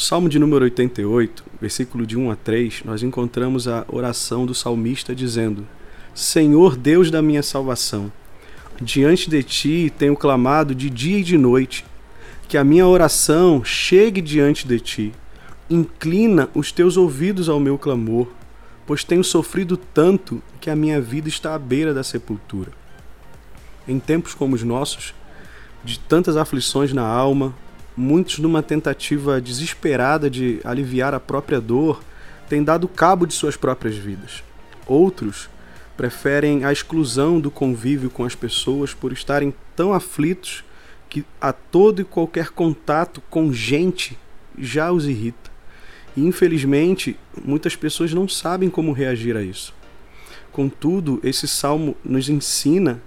Salmo de número 88, versículo de 1 a 3, nós encontramos a oração do salmista dizendo: Senhor Deus da minha salvação, diante de ti tenho clamado de dia e de noite, que a minha oração chegue diante de ti. Inclina os teus ouvidos ao meu clamor, pois tenho sofrido tanto que a minha vida está à beira da sepultura. Em tempos como os nossos, de tantas aflições na alma, muitos, numa tentativa desesperada de aliviar a própria dor, têm dado cabo de suas próprias vidas. Outros preferem a exclusão do convívio com as pessoas por estarem tão aflitos que a todo e qualquer contato com gente já os irrita. E infelizmente, muitas pessoas não sabem como reagir a isso. Contudo, esse salmo nos ensina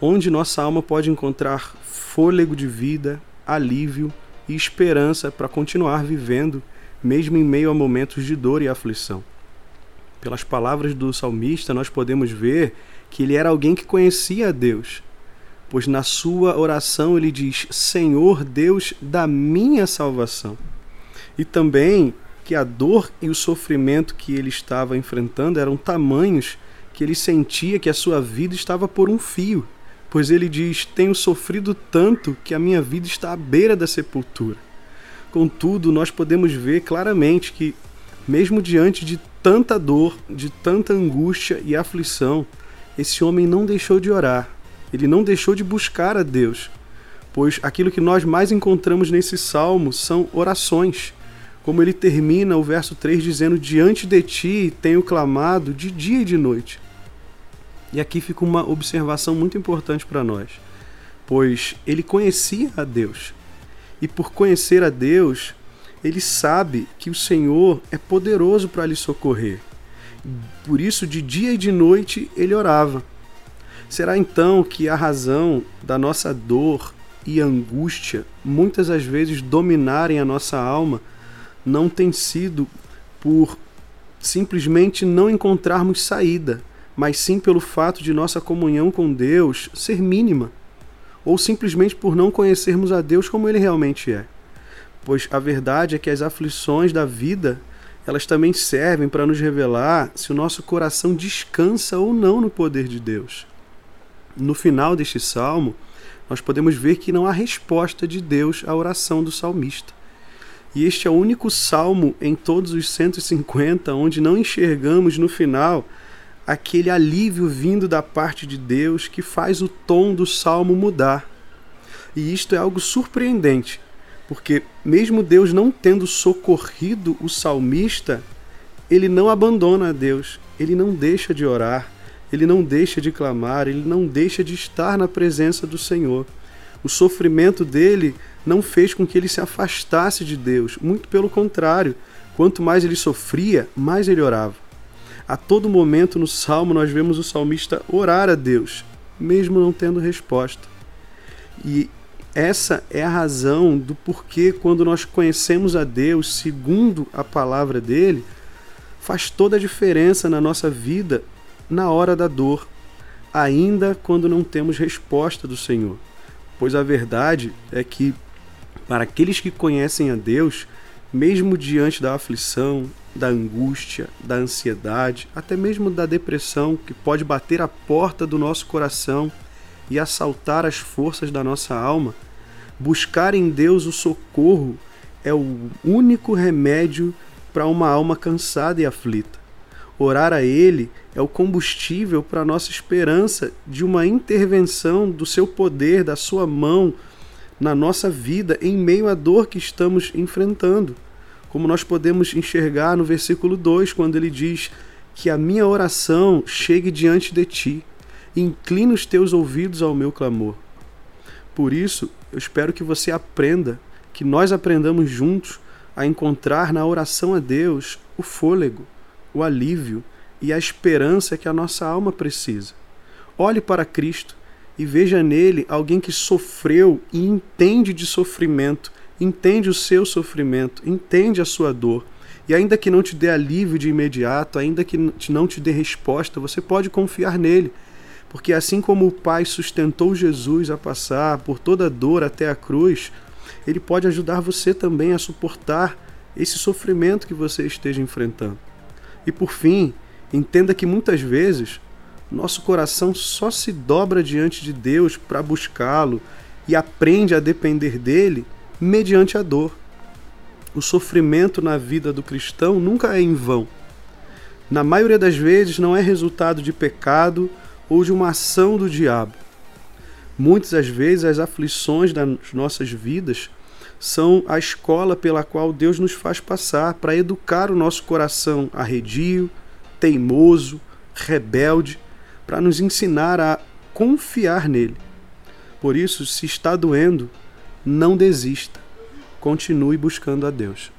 onde nossa alma pode encontrar fôlego de vida, alívio e esperança para continuar vivendo, mesmo em meio a momentos de dor e aflição. Pelas palavras do salmista, nós podemos ver que ele era alguém que conhecia a Deus, pois na sua oração ele diz: Senhor Deus da minha salvação. E também que a dor e o sofrimento que ele estava enfrentando eram tamanhos que ele sentia que a sua vida estava por um fio pois ele diz: Tenho sofrido tanto que a minha vida está à beira da sepultura. Contudo, nós podemos ver claramente que, mesmo diante de tanta dor, de tanta angústia e aflição, esse homem não deixou de orar, ele não deixou de buscar a Deus, pois aquilo que nós mais encontramos nesse salmo são orações. Como ele termina o verso 3 dizendo: Diante de ti tenho clamado de dia e de noite. E aqui fica uma observação muito importante para nós, pois ele conhecia a Deus. E por conhecer a Deus, ele sabe que o Senhor é poderoso para lhe socorrer. Por isso, de dia e de noite, ele orava. Será então que a razão da nossa dor e angústia, muitas das vezes dominarem a nossa alma, não tem sido por simplesmente não encontrarmos saída, mas sim pelo fato de nossa comunhão com Deus ser mínima, ou simplesmente por não conhecermos a Deus como ele realmente é. Pois a verdade é que as aflições da vida, elas também servem para nos revelar se o nosso coração descansa ou não no poder de Deus. No final deste salmo, nós podemos ver que não há resposta de Deus à oração do salmista. E este é o único salmo em todos os 150 onde não enxergamos no final aquele alívio vindo da parte de Deus que faz o tom do salmo mudar. E isto é algo surpreendente, porque, mesmo Deus não tendo socorrido o salmista, ele não abandona a Deus, ele não deixa de orar, ele não deixa de clamar, ele não deixa de estar na presença do Senhor. O sofrimento dele não fez com que ele se afastasse de Deus, muito pelo contrário, quanto mais ele sofria, mais ele orava. A todo momento no salmo nós vemos o salmista orar a Deus, mesmo não tendo resposta. E essa é a razão do porquê, quando nós conhecemos a Deus segundo a palavra dele, faz toda a diferença na nossa vida na hora da dor, ainda quando não temos resposta do Senhor. Pois a verdade é que, para aqueles que conhecem a Deus, mesmo diante da aflição, da angústia, da ansiedade, até mesmo da depressão que pode bater a porta do nosso coração e assaltar as forças da nossa alma, buscar em Deus o socorro é o único remédio para uma alma cansada e aflita. Orar a Ele é o combustível para a nossa esperança de uma intervenção do seu poder, da sua mão na nossa vida em meio à dor que estamos enfrentando. Como nós podemos enxergar no versículo 2, quando ele diz: Que a minha oração chegue diante de ti, inclina os teus ouvidos ao meu clamor. Por isso, eu espero que você aprenda, que nós aprendamos juntos a encontrar na oração a Deus o fôlego, o alívio e a esperança que a nossa alma precisa. Olhe para Cristo e veja nele alguém que sofreu e entende de sofrimento, entende o seu sofrimento, entende a sua dor. E ainda que não te dê alívio de imediato, ainda que não te dê resposta, você pode confiar nele. Porque assim como o Pai sustentou Jesus a passar por toda a dor até a cruz, ele pode ajudar você também a suportar esse sofrimento que você esteja enfrentando. E por fim, entenda que muitas vezes nosso coração só se dobra diante de Deus para buscá-lo e aprende a depender dele mediante a dor. O sofrimento na vida do cristão nunca é em vão. Na maioria das vezes não é resultado de pecado ou de uma ação do diabo. Muitas das vezes as aflições das nossas vidas são a escola pela qual Deus nos faz passar para educar o nosso coração arredio, teimoso, rebelde para nos ensinar a confiar nele. Por isso, se está doendo, não desista. Continue buscando a Deus.